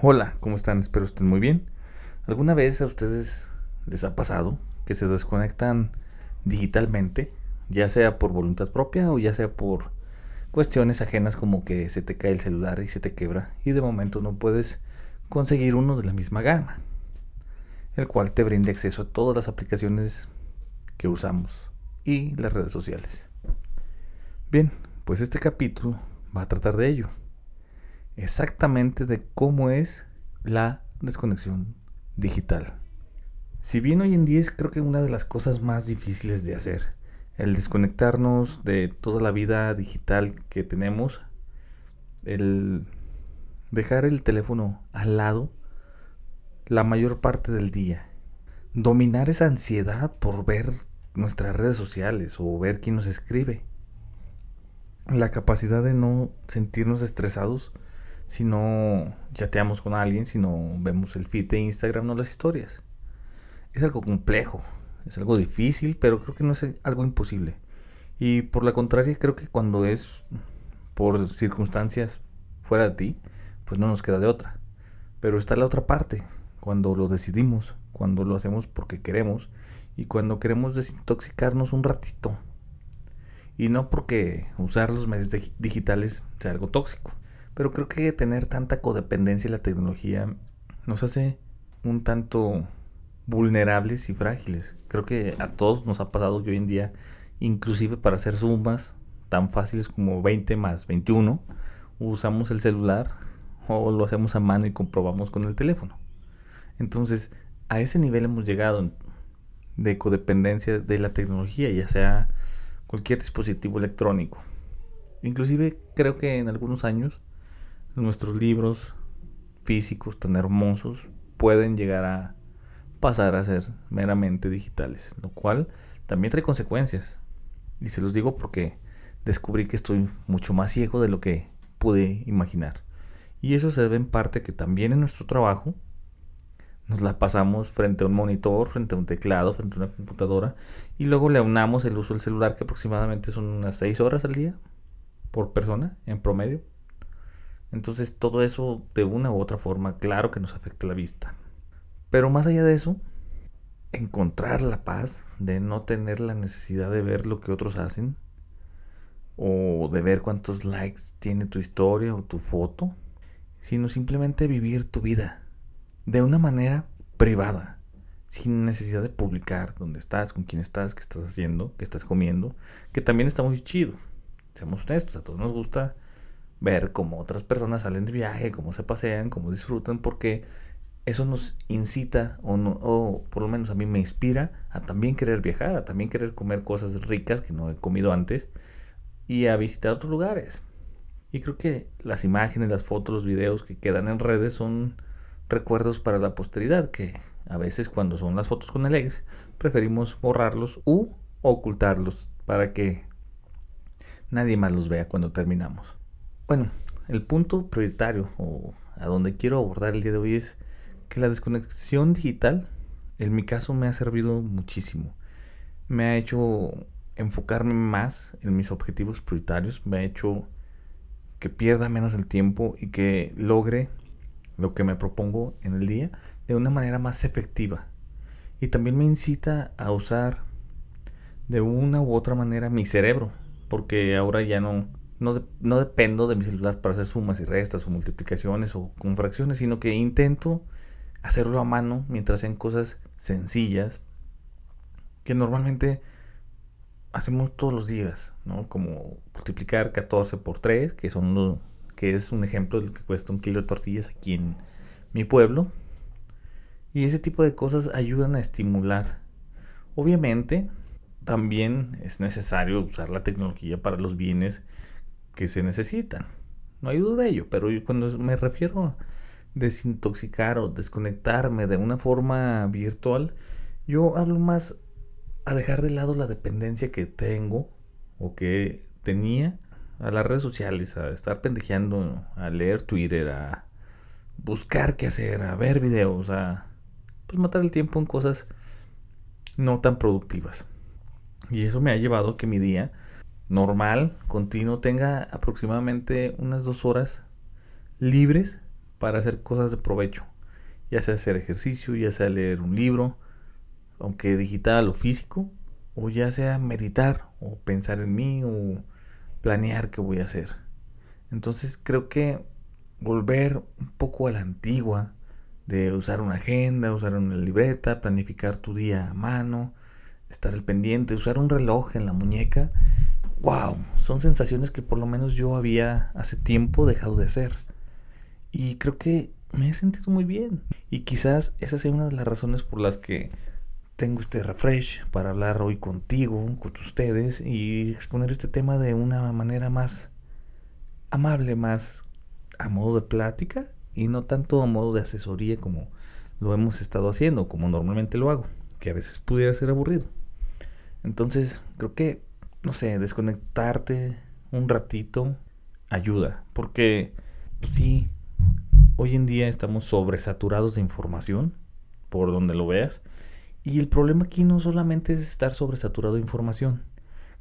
Hola, ¿cómo están? Espero estén muy bien. ¿Alguna vez a ustedes les ha pasado que se desconectan digitalmente, ya sea por voluntad propia o ya sea por cuestiones ajenas como que se te cae el celular y se te quebra y de momento no puedes conseguir uno de la misma gama, el cual te brinde acceso a todas las aplicaciones que usamos y las redes sociales? Bien, pues este capítulo va a tratar de ello exactamente de cómo es la desconexión digital. Si bien hoy en día es creo que una de las cosas más difíciles de hacer, el desconectarnos de toda la vida digital que tenemos, el dejar el teléfono al lado la mayor parte del día, dominar esa ansiedad por ver nuestras redes sociales o ver quién nos escribe, la capacidad de no sentirnos estresados si no chateamos con alguien, si no vemos el feed de Instagram, no las historias. Es algo complejo, es algo difícil, pero creo que no es algo imposible. Y por la contraria, creo que cuando es por circunstancias fuera de ti, pues no nos queda de otra. Pero está la otra parte, cuando lo decidimos, cuando lo hacemos porque queremos y cuando queremos desintoxicarnos un ratito. Y no porque usar los medios digitales sea algo tóxico. Pero creo que tener tanta codependencia en la tecnología nos hace un tanto vulnerables y frágiles. Creo que a todos nos ha pasado que hoy en día, inclusive para hacer sumas tan fáciles como 20 más 21, usamos el celular o lo hacemos a mano y comprobamos con el teléfono. Entonces, a ese nivel hemos llegado de codependencia de la tecnología, ya sea cualquier dispositivo electrónico. Inclusive creo que en algunos años nuestros libros físicos tan hermosos pueden llegar a pasar a ser meramente digitales, lo cual también trae consecuencias. Y se los digo porque descubrí que estoy mucho más ciego de lo que pude imaginar. Y eso se debe en parte que también en nuestro trabajo nos la pasamos frente a un monitor, frente a un teclado, frente a una computadora y luego le aunamos el uso del celular que aproximadamente son unas 6 horas al día por persona en promedio. Entonces todo eso de una u otra forma, claro que nos afecta la vista. Pero más allá de eso, encontrar la paz de no tener la necesidad de ver lo que otros hacen o de ver cuántos likes tiene tu historia o tu foto, sino simplemente vivir tu vida de una manera privada, sin necesidad de publicar dónde estás, con quién estás, qué estás haciendo, qué estás comiendo, que también está muy chido. Seamos honestos, a todos nos gusta ver cómo otras personas salen de viaje, cómo se pasean, cómo disfrutan, porque eso nos incita, o, o por lo menos a mí me inspira, a también querer viajar, a también querer comer cosas ricas que no he comido antes y a visitar otros lugares. Y creo que las imágenes, las fotos, los videos que quedan en redes son recuerdos para la posteridad, que a veces cuando son las fotos con el ex, preferimos borrarlos u ocultarlos para que nadie más los vea cuando terminamos. Bueno, el punto prioritario o a donde quiero abordar el día de hoy es que la desconexión digital, en mi caso, me ha servido muchísimo. Me ha hecho enfocarme más en mis objetivos prioritarios, me ha hecho que pierda menos el tiempo y que logre lo que me propongo en el día de una manera más efectiva. Y también me incita a usar de una u otra manera mi cerebro, porque ahora ya no no, dependo de mi celular para hacer sumas y restas o multiplicaciones o con fracciones, sino que intento hacerlo a mano mientras sean cosas sencillas que normalmente hacemos todos los días, ¿no? Como multiplicar 14 por 3, que, son que es un ejemplo de lo que cuesta un kilo de tortillas aquí en mi pueblo. Y ese tipo de cosas ayudan a estimular. Obviamente, también es necesario usar la tecnología para los bienes que se necesitan. No hay duda de ello, pero cuando me refiero a desintoxicar o desconectarme de una forma virtual, yo hablo más a dejar de lado la dependencia que tengo o que tenía a las redes sociales, a estar pendejeando, a leer Twitter, a buscar qué hacer, a ver videos, a pues matar el tiempo en cosas no tan productivas. Y eso me ha llevado a que mi día normal, continuo, tenga aproximadamente unas dos horas libres para hacer cosas de provecho. Ya sea hacer ejercicio, ya sea leer un libro, aunque digital o físico, o ya sea meditar o pensar en mí o planear qué voy a hacer. Entonces creo que volver un poco a la antigua, de usar una agenda, usar una libreta, planificar tu día a mano, estar al pendiente, usar un reloj en la muñeca, wow, son sensaciones que por lo menos yo había hace tiempo dejado de hacer. Y creo que me he sentido muy bien. Y quizás esa sea una de las razones por las que tengo este refresh para hablar hoy contigo, con ustedes y exponer este tema de una manera más amable, más a modo de plática y no tanto a modo de asesoría como lo hemos estado haciendo, como normalmente lo hago, que a veces pudiera ser aburrido. Entonces, creo que, no sé, desconectarte un ratito ayuda, porque pues sí, hoy en día estamos sobresaturados de información, por donde lo veas, y el problema aquí no solamente es estar sobresaturado de información.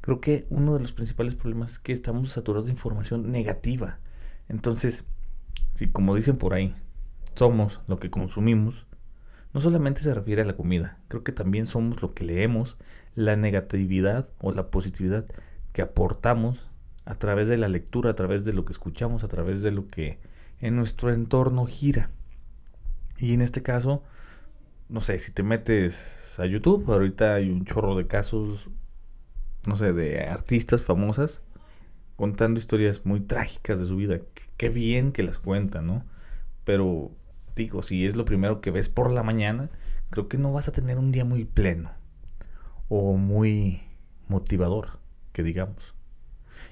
Creo que uno de los principales problemas es que estamos saturados de información negativa. Entonces, si como dicen por ahí, somos lo que consumimos, no solamente se refiere a la comida, creo que también somos lo que leemos, la negatividad o la positividad que aportamos a través de la lectura, a través de lo que escuchamos, a través de lo que en nuestro entorno gira. Y en este caso, no sé, si te metes a YouTube, ahorita hay un chorro de casos, no sé, de artistas famosas contando historias muy trágicas de su vida. Qué bien que las cuentan, ¿no? Pero si es lo primero que ves por la mañana, creo que no vas a tener un día muy pleno o muy motivador, que digamos.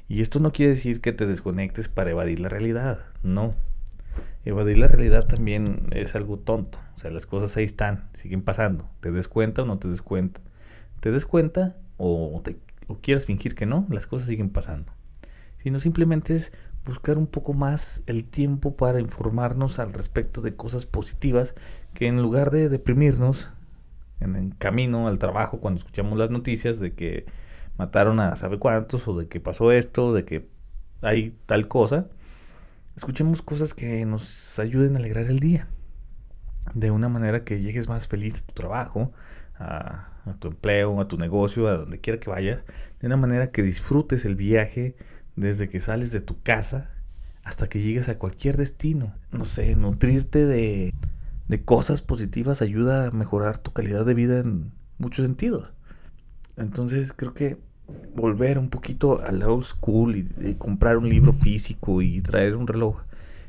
Y esto no quiere decir que te desconectes para evadir la realidad, no. Evadir la realidad también es algo tonto. O sea, las cosas ahí están, siguen pasando. ¿Te des cuenta o no te des cuenta? ¿Te des cuenta o, te, o quieres fingir que no? Las cosas siguen pasando. Sino simplemente es buscar un poco más el tiempo para informarnos al respecto de cosas positivas que en lugar de deprimirnos en el camino al trabajo cuando escuchamos las noticias de que mataron a sabe cuántos o de que pasó esto, de que hay tal cosa, escuchemos cosas que nos ayuden a alegrar el día. De una manera que llegues más feliz a tu trabajo, a, tu empleo, a tu negocio, a donde quiera que vayas. De una manera que disfrutes el viaje desde que sales de tu casa hasta que llegues a cualquier destino. No sé, nutrirte de, de cosas positivas ayuda a mejorar tu calidad de vida en muchos sentidos. Entonces creo que volver un poquito al old school y, comprar un libro físico y traer un reloj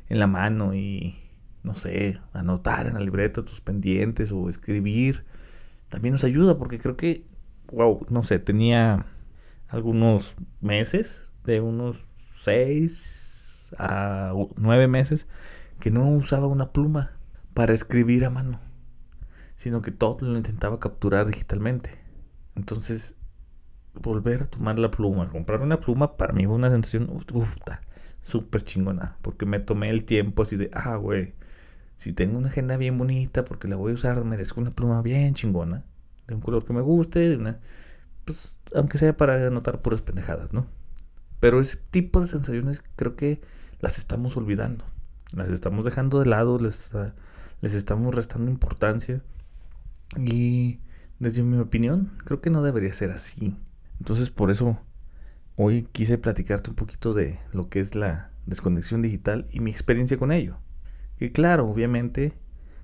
en la mano y no sé, anotar en la libreta tus pendientes o escribir también nos ayuda porque creo que wow, no sé, tenía algunos meses de unos seis a nueve meses que no usaba una pluma para escribir a mano, sino que todo lo intentaba capturar digitalmente. Entonces volver a tomar la pluma, comprar una pluma, para mí fue una sensación súper chingona. Porque me tomé el tiempo así de, ah, güey, si tengo una agenda bien bonita, porque la voy a usar, merezco una pluma bien chingona, de un color que me guste, de una, pues, aunque sea para anotar puras pendejadas, ¿no? Pero ese tipo de sensaciones creo que las estamos olvidando, las estamos dejando de lado, les, les estamos restando importancia. Y desde mi opinión, creo que no debería ser así. Entonces por eso hoy quise platicarte un poquito de lo que es la desconexión digital y mi experiencia con ello. Que claro, obviamente,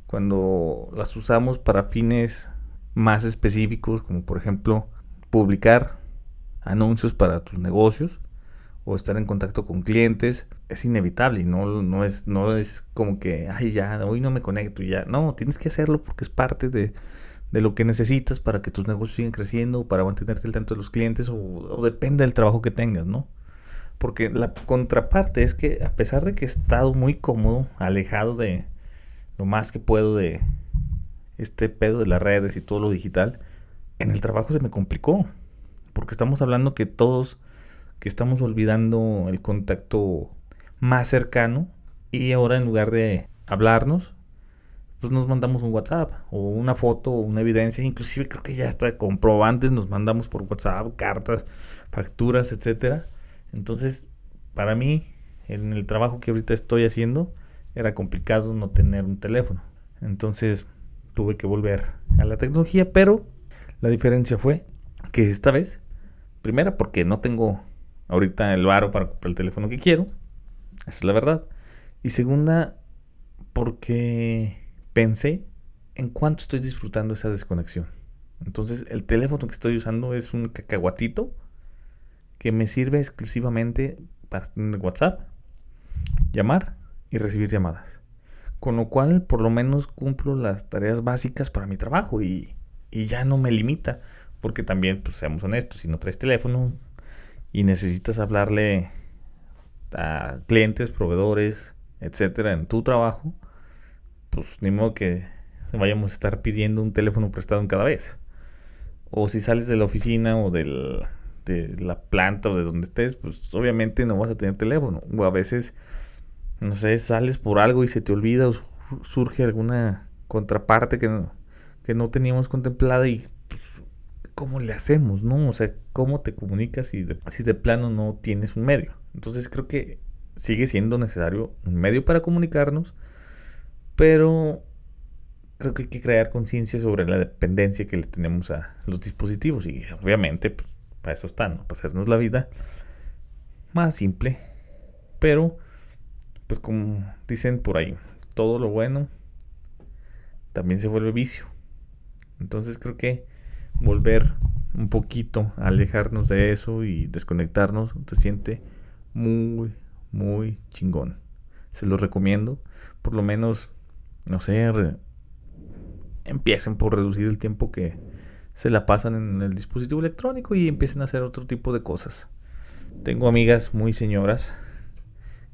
cuando las usamos para fines más específicos, como por ejemplo publicar anuncios para tus negocios o estar en contacto con clientes, es inevitable y no, no, es, no es como que, ay, ya, hoy no me conecto y ya. No, tienes que hacerlo porque es parte de, de lo que necesitas para que tus negocios sigan creciendo, para mantenerte al tanto de los clientes, o, depende del trabajo que tengas, ¿no? Porque la contraparte es que a pesar de que he estado muy cómodo, alejado de lo más que puedo de este pedo de las redes y todo lo digital, en el trabajo se me complicó. Porque estamos hablando que todos, que estamos olvidando el contacto más cercano y ahora en lugar de hablarnos, pues nos mandamos un WhatsApp o una foto o una evidencia, inclusive creo que ya está comprobantes, nos mandamos por WhatsApp, cartas, facturas, etcétera. Entonces, para mí, en el trabajo que ahorita estoy haciendo, era complicado no tener un teléfono. Entonces tuve que volver a la tecnología, pero la diferencia fue que esta vez, primera porque no tengo ahorita el varo para comprar el teléfono que quiero, esa es la verdad. Y segunda, porque pensé en cuánto estoy disfrutando esa desconexión. Entonces el teléfono que estoy usando es un cacahuatito que me sirve exclusivamente para tener WhatsApp, llamar y recibir llamadas. Con lo cual por lo menos cumplo las tareas básicas para mi trabajo y, ya no me limita. Porque también, pues seamos honestos, si no traes teléfono y necesitas hablarle a clientes, proveedores, etcétera, en tu trabajo, pues ni modo que vayamos a estar pidiendo un teléfono prestado en cada vez. O si sales de la oficina o del, de la planta o de donde estés, pues obviamente no vas a tener teléfono. O a veces, no sé, sales por algo y se te olvida o surge alguna contraparte que no, que no teníamos contemplada y ¿cómo le hacemos? ¿No? O sea, ¿cómo te comunicas si si de plano no tienes un medio? Entonces creo que sigue siendo necesario un medio para comunicarnos, pero creo que hay que crear conciencia sobre la dependencia que le tenemos a los dispositivos y obviamente pues, para eso están, para hacernos la vida más simple, pero pues como dicen por ahí, todo lo bueno también se vuelve vicio. Entonces creo que volver un poquito a alejarnos de eso y desconectarnos se siente muy, muy chingón. Se lo recomiendo. Por lo menos, no sé, empiecen por reducir el tiempo que se la pasan en el dispositivo electrónico y empiecen a hacer otro tipo de cosas. Tengo amigas muy señoras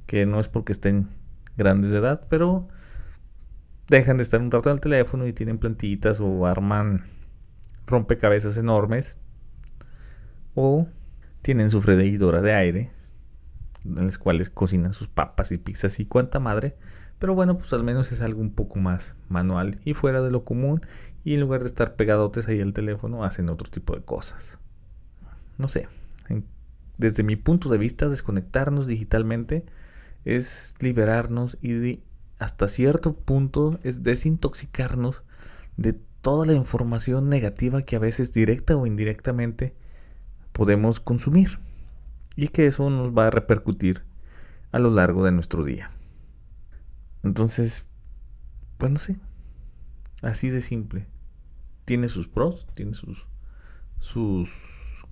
que no es porque estén grandes de edad, pero dejan de estar un rato en el teléfono y tienen plantitas o arman rompecabezas enormes o tienen su freidora de aire en las cuales cocinan sus papas y pizzas y cuanta madre. Pero bueno, pues al menos es algo un poco más manual y fuera de lo común. Y en lugar de estar pegadotes ahí al teléfono, hacen otro tipo de cosas. No sé. desde mi punto de vista, desconectarnos digitalmente es liberarnos y hasta cierto punto es desintoxicarnos de toda la información negativa que a veces directa o indirectamente podemos consumir y que eso nos va a repercutir a lo largo de nuestro día. Entonces, pues no sé, así de simple. Tiene sus pros, tiene sus, sus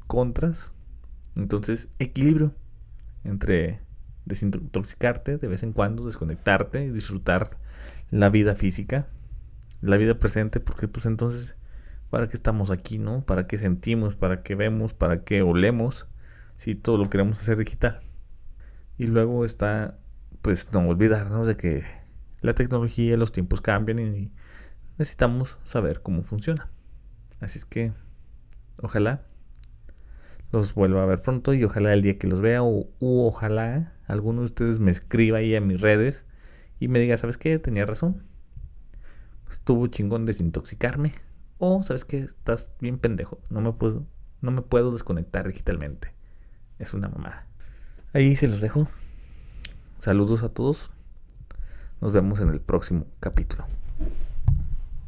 contras. Entonces, equilibrio entre desintoxicarte de vez en cuando, desconectarte y disfrutar la vida física, la vida presente, porque pues entonces, ¿para qué estamos aquí, no? ¿Para qué sentimos? ¿Para qué vemos? ¿Para qué olemos? si todo lo queremos hacer digital. Y luego está, pues no olvidarnos de que la tecnología, los tiempos cambian y necesitamos saber cómo funciona. Así es que ojalá los vuelva a ver pronto y ojalá el día que los vea o ojalá alguno de ustedes me escriba ahí a mis redes y me diga, ¿sabes qué? Tenía razón. Estuvo chingón desintoxicarme. O, ¿sabes qué? Estás bien pendejo. No me puedo, no me puedo desconectar digitalmente. Es una mamada. Ahí se los dejo. Saludos a todos. Nos vemos en el próximo capítulo.